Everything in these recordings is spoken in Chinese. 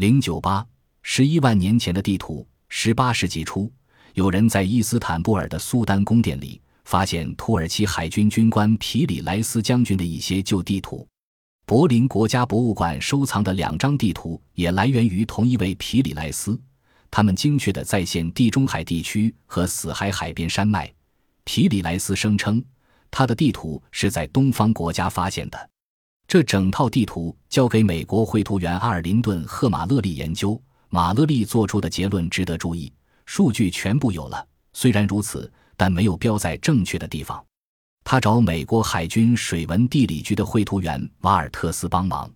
零九八十一万年前的地图。十八世纪初，有人在伊斯坦布尔的苏丹宫殿里发现土耳其海军军官皮里莱斯将军的一些旧地图。柏林国家博物馆收藏的两张地图也来源于同一位皮里莱斯，他们精确地再现地中海地区和死海海边山脉。皮里莱斯声称，他的地图是在东方国家发现的。这整套地图交给美国绘图员阿尔林顿·赫马勒利研究。马勒利做出的结论值得注意，数据全部有了。虽然如此，但没有标在正确的地方。他找美国海军水文地理局的绘图员瓦尔特斯帮忙。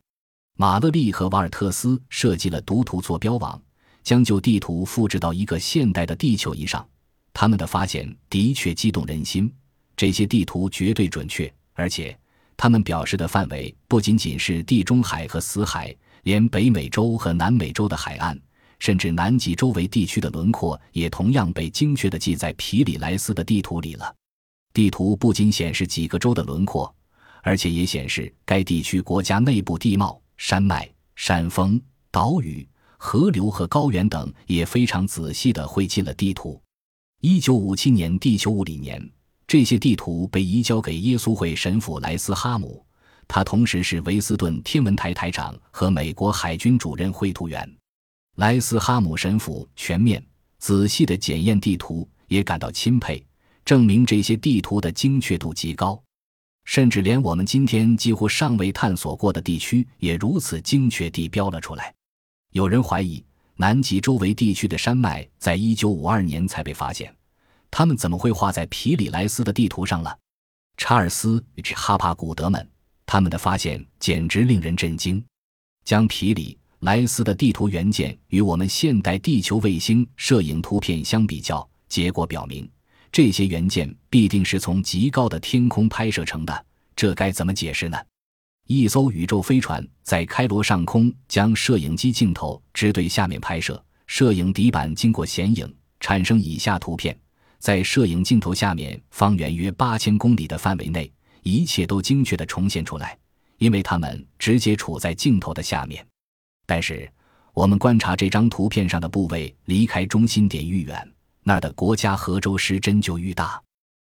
马勒利和瓦尔特斯设计了读图坐标网，将旧地图复制到一个现代的地球仪上。他们的发现的确激动人心。这些地图绝对准确，而且他们表示的范围不仅仅是地中海和死海。连北美洲和南美洲的海岸，甚至南极周围地区的轮廓，也同样被精确地记在皮里莱斯的地图里了。地图不仅显示几个州的轮廓，而且也显示该地区国家内部地貌、山脉、山峰、岛屿、河流和高原等，也非常仔细地绘进了地图。一九五七年地球物理年，这些地图被移交给耶稣会神父莱斯哈姆。他同时是维斯顿天文台台长和美国海军主任绘图员莱斯哈姆神父全面仔细的检验地图，也感到钦佩，证明这些地图的精确度极高，甚至连我们今天几乎尚未探索过的地区也如此精确地标了出来。有人怀疑南极周围地区的山脉在一九五二年才被发现，他们怎么会画在皮里莱斯的地图上了？查尔斯与哈帕古德们。他们的发现简直令人震惊。将皮里莱斯的地图原件与我们现代地球卫星摄影图片相比较，结果表明，这些原件必定是从极高的天空拍摄成的。这该怎么解释呢？一艘宇宙飞船在开罗上空将摄影机镜头直对下面拍摄，摄影底板经过显影，产生以下图片。在摄影镜头下面方圆约八千公里的范围内。一切都精确地重现出来，因为它们直接处在镜头的下面。但是，我们观察这张图片上的部位离开中心点愈远，那儿的国家和州失真就愈大。